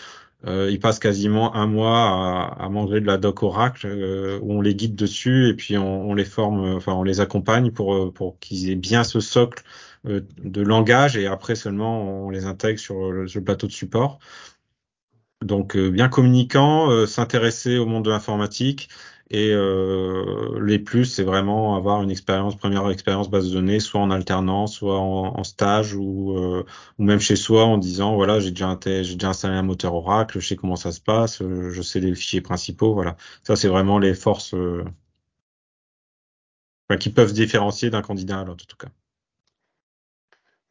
euh, ils passent quasiment un mois à, à manger de la doc Oracle euh, où on les guide dessus et puis on, on les forme, euh, enfin on les accompagne pour euh, pour qu'ils aient bien ce socle euh, de langage et après seulement on les intègre sur le, sur le plateau de support. Donc bien communicant, s'intéresser au monde de l'informatique Et euh, les plus, c'est vraiment avoir une expérience, première expérience base de données, soit en alternance, soit en, stage, ou, euh, ou même chez soi, en disant voilà, j'ai déjà, j'ai déjà installé un moteur Oracle, je sais comment ça se passe, euh, je sais les fichiers principaux, voilà. Ça, c'est vraiment les forces euh, qui peuvent différencier d'un candidat à l'autre, en tout cas.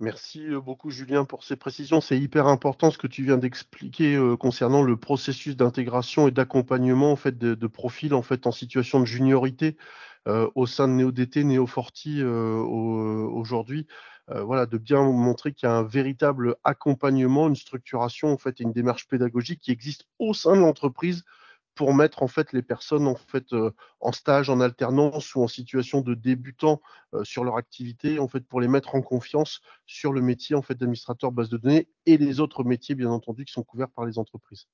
Merci euh, beaucoup Julien pour ces précisions. C'est hyper important ce que tu viens d'expliquer euh, concernant le processus d'intégration et d'accompagnement en fait de, profils en fait en situation de juniorité euh, au sein de NeoDT, NeoForti aujourd'hui. voilà, de bien montrer qu'il y a un véritable accompagnement, une structuration en fait et une démarche pédagogique qui existe au sein de l'entreprise pour mettre en fait les personnes en fait euh, en stage, en alternance ou en situation de débutant euh, sur leur activité, en fait pour les mettre en confiance sur le métier en fait d'administrateur base de données et les autres métiers bien entendu qui sont couverts par les entreprises.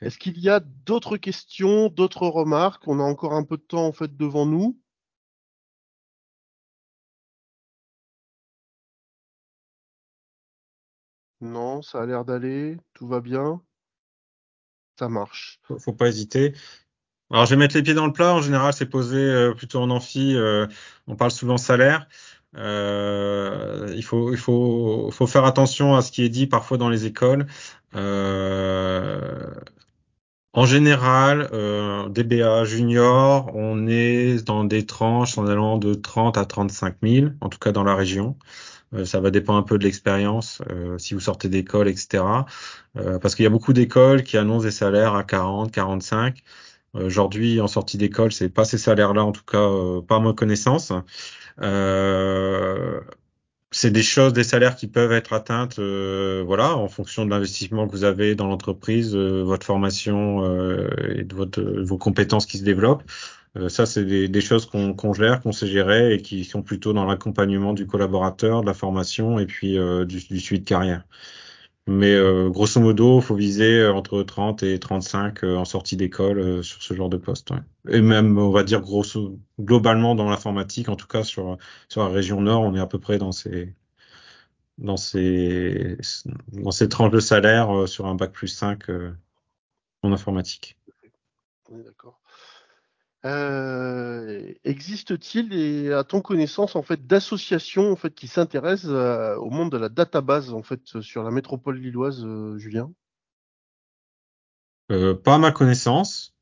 Est-ce qu'il y a d'autres questions, d'autres remarques? On a encore un peu de temps en fait devant nous. Non, ça a l'air d'aller, tout va bien. Ça marche. Faut, faut pas hésiter. Alors, je vais mettre les pieds dans le plat. En général, c'est posé euh, plutôt en amphi. Euh, on parle souvent salaire. Euh, il faut, il faut, faut faire attention à ce qui est dit parfois dans les écoles. Euh, en général, euh, DBA junior, on est dans des tranches en allant de 30 à 35 000, en tout cas dans la région. Euh, ça va dépendre un peu de l'expérience, euh, si vous sortez d'école, etc. Euh, parce qu'il y a beaucoup d'écoles qui annoncent des salaires à 40, 45. Aujourd'hui, en sortie d'école, c'est pas ces salaires-là, en tout cas, pas à ma connaissance. c'est des choses, des salaires qui peuvent être atteintes, voilà, en fonction de l'investissement que vous avez dans l'entreprise, votre formation et de votre, vos compétences qui se développent. Euh, ça, c'est des, choses qu'on gère, qu'on sait gérer et qui sont plutôt dans l'accompagnement du collaborateur, de la formation et puis euh, du, suivi de carrière. Mais euh, grosso modo, faut viser entre 30 et 35 en sortie d'école sur ce genre de poste. Et même, on va dire grosso, globalement dans l'informatique, en tout cas sur sur la région Nord, on est à peu près dans ces dans ces dans ces tranches de salaire sur un bac plus 5 en informatique. D'accord. Euh, existe-t-il, à ton connaissance, en fait, d'associations en fait qui s'intéressent euh, au monde de la database en fait sur la métropole lilloise, euh, Julien? Pas à ma connaissance.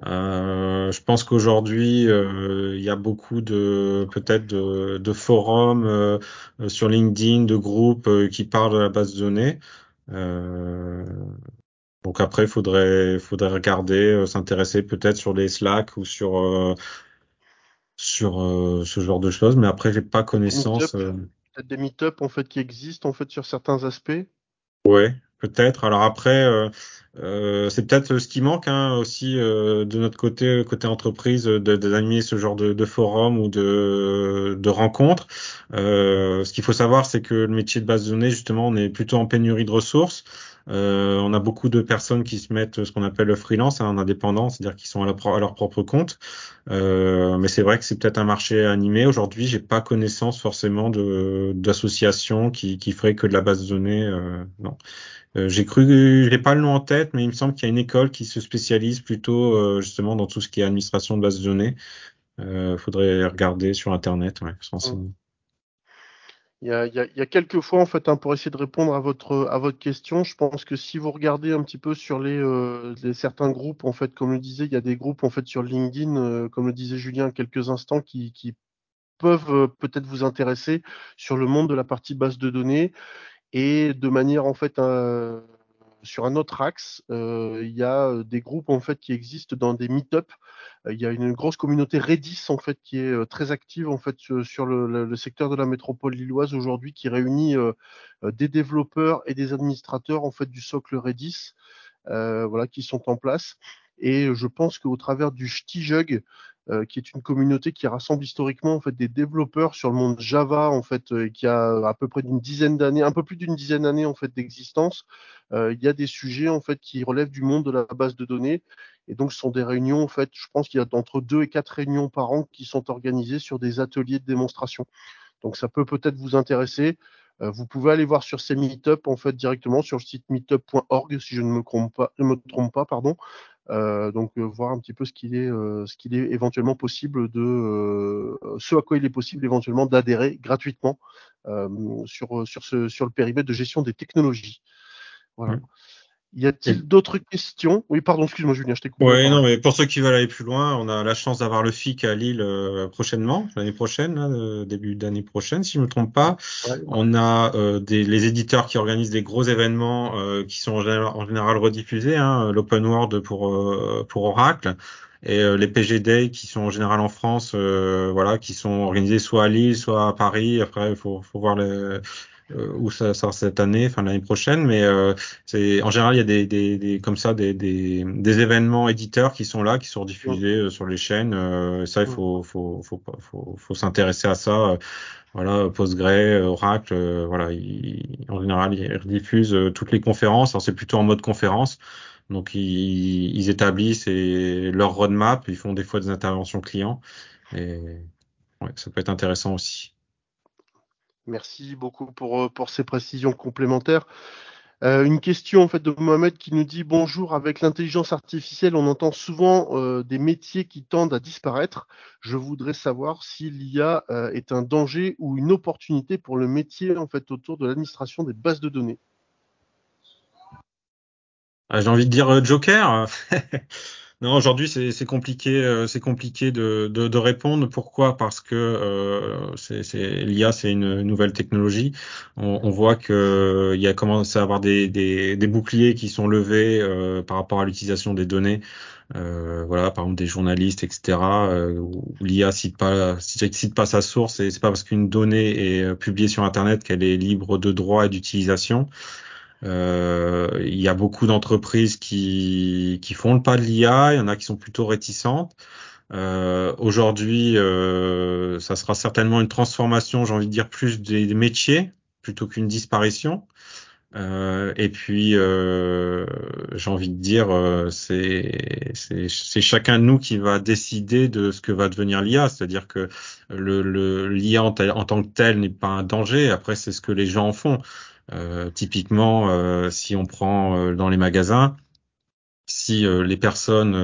je pense qu'aujourd'hui, il y a beaucoup de peut-être de, forums sur LinkedIn, de groupes qui parlent de la base de données. Donc après, il faudrait, faudrait regarder, euh, s'intéresser peut-être sur les Slack ou sur euh, sur euh, ce genre de choses. Mais après, j'ai pas connaissance. Peut-être des meet-up en fait qui existent en fait sur certains aspects. Ouais, peut-être. Alors après, euh, c'est peut-être ce qui manque hein, aussi euh, de notre côté, côté entreprise, d'animer ce genre de, de, forum ou de, de rencontres. Euh, ce qu'il faut savoir, c'est que le métier de base de données, justement, on est plutôt en pénurie de ressources. Euh, on a beaucoup de personnes qui se mettent ce qu'on appelle le freelance, hein, en indépendant, c'est-à-dire qui sont à, à, leur propre compte. Euh, mais c'est vrai que c'est peut-être un marché animé. Aujourd'hui, j'ai pas connaissance forcément d'associations qui, qui feraient que de la base de données. non. Euh, j'ai cru, j'ai pas le nom en tête, mais il me semble qu'il y a une école qui se spécialise plutôt euh, justement dans tout ce qui est administration de base de données. Euh, faudrait regarder sur internet. Ouais. Il, y a, il, y a, il y a, quelques fois en fait, hein, pour essayer de répondre à votre à votre question, je pense que si vous regardez un petit peu sur les, euh, les certains groupes, en fait, comme le disait, il y a des groupes en fait sur LinkedIn, euh, comme le disait Julien quelques instants, qui, qui peuvent peut-être vous intéresser sur le monde de la partie base de données. Et de manière en fait euh, sur un autre axe, euh, il y a des groupes en fait qui existent dans des meet-up. Il y a une grosse communauté Redis en fait qui est euh, très active en fait sur le, le secteur de la métropole lilloise aujourd'hui, qui réunit des développeurs et des administrateurs en fait du socle Redis, voilà, qui sont en place. Et je pense qu'au travers du Stijug, qui est une communauté qui rassemble historiquement en fait des développeurs sur le monde Java en fait, qui a à peu près d'une dizaine d'années, un peu plus d'une dizaine d'années en fait d'existence. Il y a des sujets en fait qui relèvent du monde de la base de données, et donc ce sont des réunions en fait. Je pense qu'il y a entre deux et quatre réunions par an qui sont organisées sur des ateliers de démonstration. Donc ça peut peut-être vous intéresser. Vous pouvez aller voir sur ces meetups en fait directement sur le site meetup.org si je ne me trompe pas, pardon. donc voir un petit peu ce qu'il est, ce qu'il est éventuellement possible de, ce à quoi il est possible éventuellement d'adhérer gratuitement sur sur ce sur le périmètre de gestion des technologies. Voilà. Mmh. Y a-t-il d'autres questions? Oui, pardon, excuse-moi Julien, je t'ai coupé. Oui, non, mais pour ceux qui veulent aller plus loin, on a la chance d'avoir le FIC à Lille euh, prochainement, l'année prochaine, là, début d'année prochaine, si je me trompe pas. On a euh, des, les éditeurs qui organisent des gros événements euh, qui sont en général, en général rediffusés, hein, l'Open World pour pour Oracle et les PG Day qui sont en général en France, voilà, qui sont organisés soit à Lille, soit à Paris. Après, il faut, faut voir les euh, où ça sort cette année, enfin l'année prochaine, mais euh, c'est en général il y a des, des, des comme ça des, des, des, événements éditeurs qui sont là, qui sont diffusés euh, sur les chaînes. Euh, ça il faut faut faut faut, faut, s'intéresser à ça. voilà, Postgre, Oracle, voilà, en général ils rediffusent toutes les conférences. Alors c'est plutôt en mode conférence. Donc ils, ils établissent et leur roadmap, ils font des fois des interventions clients et ouais, ça peut être intéressant aussi. Merci beaucoup pour, euh, pour ces précisions complémentaires. Euh, une question en fait de Mohamed qui nous dit bonjour. Avec l'intelligence artificielle, on entend souvent euh, des métiers qui tendent à disparaître. Je voudrais savoir si l'IA est un danger ou une opportunité pour le métier en fait autour de l'administration des bases de données. Ah, j'ai envie de dire Joker. Non, aujourd'hui c'est compliqué, euh, c'est compliqué de, de, de, répondre. Pourquoi? Parce que euh, l'IA, c'est une nouvelle technologie. On, on voit que il y a commencé à avoir des, des, des boucliers qui sont levés euh, par rapport à l'utilisation des données. Euh, voilà, par exemple des journalistes, etc. Euh, où l'IA cite pas, cite pas sa source, et c'est pas parce qu'une donnée est publiée sur Internet qu'elle est libre de droit et d'utilisation. Euh, il y a beaucoup d'entreprises qui, qui font le pas de l'IA, il y en a qui sont plutôt réticentes. Euh, Aujourd'hui, euh, ça sera certainement une transformation, j'ai envie de dire, plus des, métiers plutôt qu'une disparition. Euh, et puis, euh, j'ai envie de dire, euh, c'est chacun de nous qui va décider de ce que va devenir l'IA. C'est-à-dire que le l'IA en, en, tant que tel n'est pas un danger. Après, c'est ce que les gens en font. Euh, typiquement, euh, si on prend euh, dans les magasins, si les personnes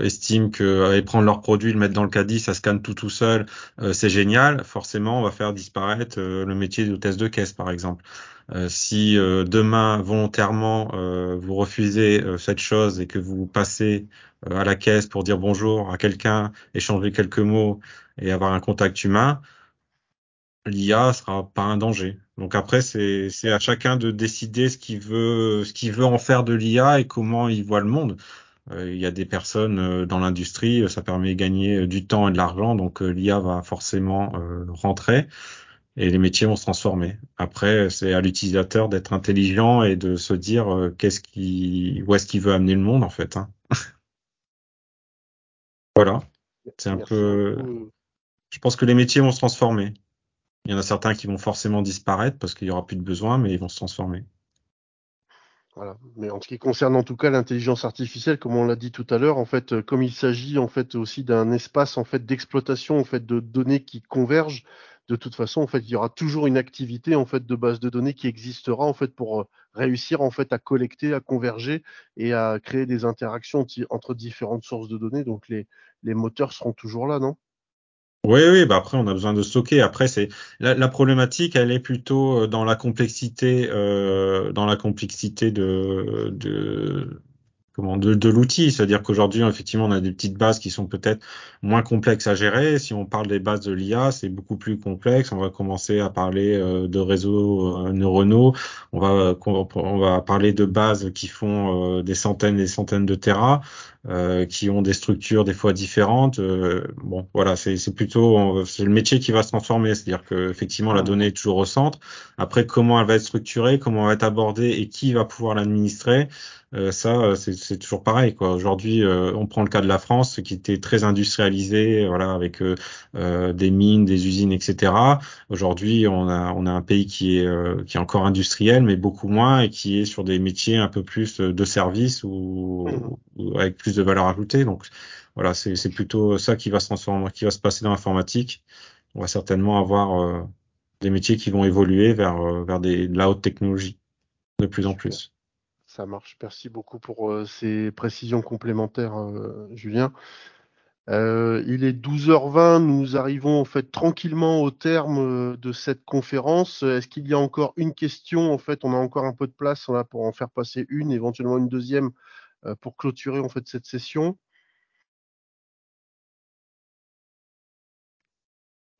estiment que prendre leur produit, le mettre dans le caddie, ça scanne tout tout seul, c'est génial. Forcément, on va faire disparaître le métier d'hôtesse de caisse, par exemple. si demain volontairement vous refusez cette chose et que vous passez à la caisse pour dire bonjour à quelqu'un, échanger quelques mots et avoir un contact humain, l'IA sera pas un danger. Donc après, c'est à chacun de décider ce qu'il veut, ce qu'il veut en faire de l'IA et comment il voit le monde. Euh, il y a des personnes euh, dans l'industrie, ça permet de gagner euh, du temps et de l'argent, donc l'IA va forcément rentrer et les métiers vont se transformer. Après, c'est à l'utilisateur d'être intelligent et de se dire qu'est-ce qui, où est-ce qu'il veut amener le monde en fait. Hein. voilà, c'est un peu. Je pense que les métiers vont se transformer. Il y en a certains qui vont forcément disparaître parce qu'il y aura plus de besoin, mais ils vont se transformer. Voilà. Mais en ce qui concerne en tout cas l'intelligence artificielle, comme on l'a dit tout à l'heure, en fait, comme il s'agit en fait aussi d'un espace en fait d'exploitation en fait de données qui convergent, de toute façon, en fait, il y aura toujours une activité en fait de base de données qui existera en fait pour euh, réussir en fait à collecter, à converger et à créer des interactions entre différentes sources de données. Donc les, les moteurs seront toujours là, non? Oui, oui, bah après on a besoin de stocker. Après c'est la, la, problématique, elle est plutôt euh, dans la complexité, euh, dans la complexité de, de comment de, de l'outil, c'est-à-dire qu'aujourd'hui effectivement on a des petites bases qui sont peut-être moins complexes à gérer. Si on parle des bases de l'IA, c'est beaucoup plus complexe. On va commencer à parler euh, de réseaux euh, neuronaux, on va on va parler de bases qui font euh, des centaines et des centaines de terras, qui ont des structures des fois différentes. bon, voilà, c'est plutôt c'est le métier qui va se transformer, c'est-à-dire que effectivement la donnée est toujours au centre. Après, comment elle va être structurée, comment elle va être abordée et qui va pouvoir l'administrer euh, ça, euh, c'est toujours pareil. Quoi. Aujourd'hui, euh, on prend le cas de la France, qui était très industrialisée, voilà, avec des mines, des usines, etc. Aujourd'hui, on a, on a un pays qui est, qui est encore industriel, mais beaucoup moins, et qui est sur des métiers un peu plus de service ou, avec plus de valeur ajoutée. Donc, voilà, c'est plutôt ça qui va se transformer, qui va se passer dans l'informatique. On va certainement avoir des métiers qui vont évoluer vers, vers des, de la haute technologie de plus en plus. Ça marche. Merci beaucoup pour euh, ces précisions complémentaires, Julien. Euh, il est 12h20, nous arrivons en fait tranquillement au terme euh, de cette conférence. Est-ce qu'il y a encore une question? En fait, on a encore un peu de place là, pour en faire passer une, éventuellement une deuxième euh, pour clôturer en fait cette session.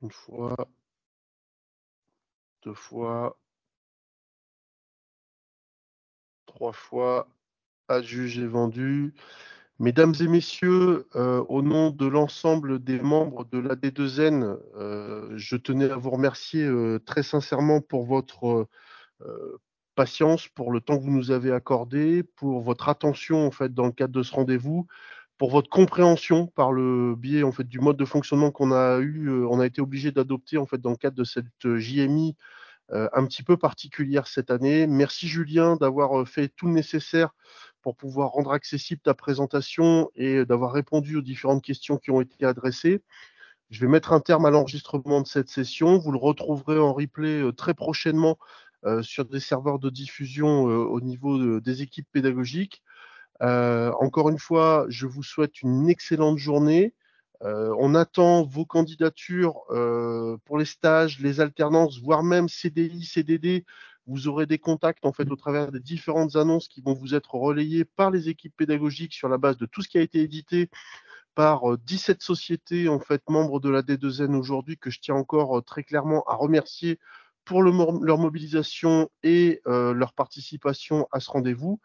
Une fois, deux fois, trois fois, adjugé vendu. Mesdames et messieurs, euh, au nom de l'ensemble des membres de l'AD2N, euh, je tenais à vous remercier euh, très sincèrement pour votre patience, pour le temps que vous nous avez accordé, pour votre attention en fait dans le cadre de ce rendez-vous, pour votre compréhension par le biais en fait du mode de fonctionnement qu'on a eu, on a été obligé d'adopter en fait dans le cadre de cette JMI un petit peu particulière cette année. Merci Julien d'avoir fait tout le nécessaire pour pouvoir rendre accessible ta présentation et d'avoir répondu aux différentes questions qui ont été adressées. Je vais mettre un terme à l'enregistrement de cette session. Vous le retrouverez en replay euh, très prochainement euh, sur des serveurs de diffusion euh, au niveau des équipes pédagogiques. encore une fois, je vous souhaite une excellente journée. on attend vos candidatures pour les stages, les alternances, voire même CDI, CDD vous aurez des contacts en fait au travers des différentes annonces qui vont vous être relayées par les équipes pédagogiques sur la base de tout ce qui a été édité par 17 euh, sociétés en fait membres de la D2N aujourd'hui que je tiens encore euh, très clairement à remercier pour leur mobilisation et euh, leur participation à ce rendez-vous.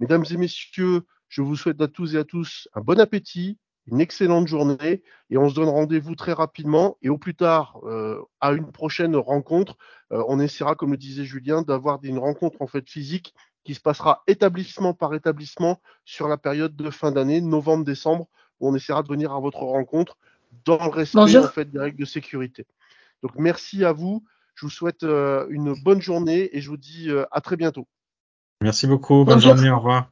Mesdames et messieurs, je vous souhaite à tous et à tous un bon appétit, une excellente journée et on se donne rendez-vous très rapidement et au plus tard euh, à une prochaine rencontre. Euh, on essaiera, comme le disait Julien, d'avoir une rencontre en fait physique qui se passera établissement par établissement sur la période de fin d'année, novembre-décembre, où on essaiera de venir à votre rencontre dans le respect en fait, des règles de sécurité. Donc merci à vous. Je vous souhaite euh, une bonne journée et je vous dis à très bientôt. Merci beaucoup. Bonne journée. Au revoir.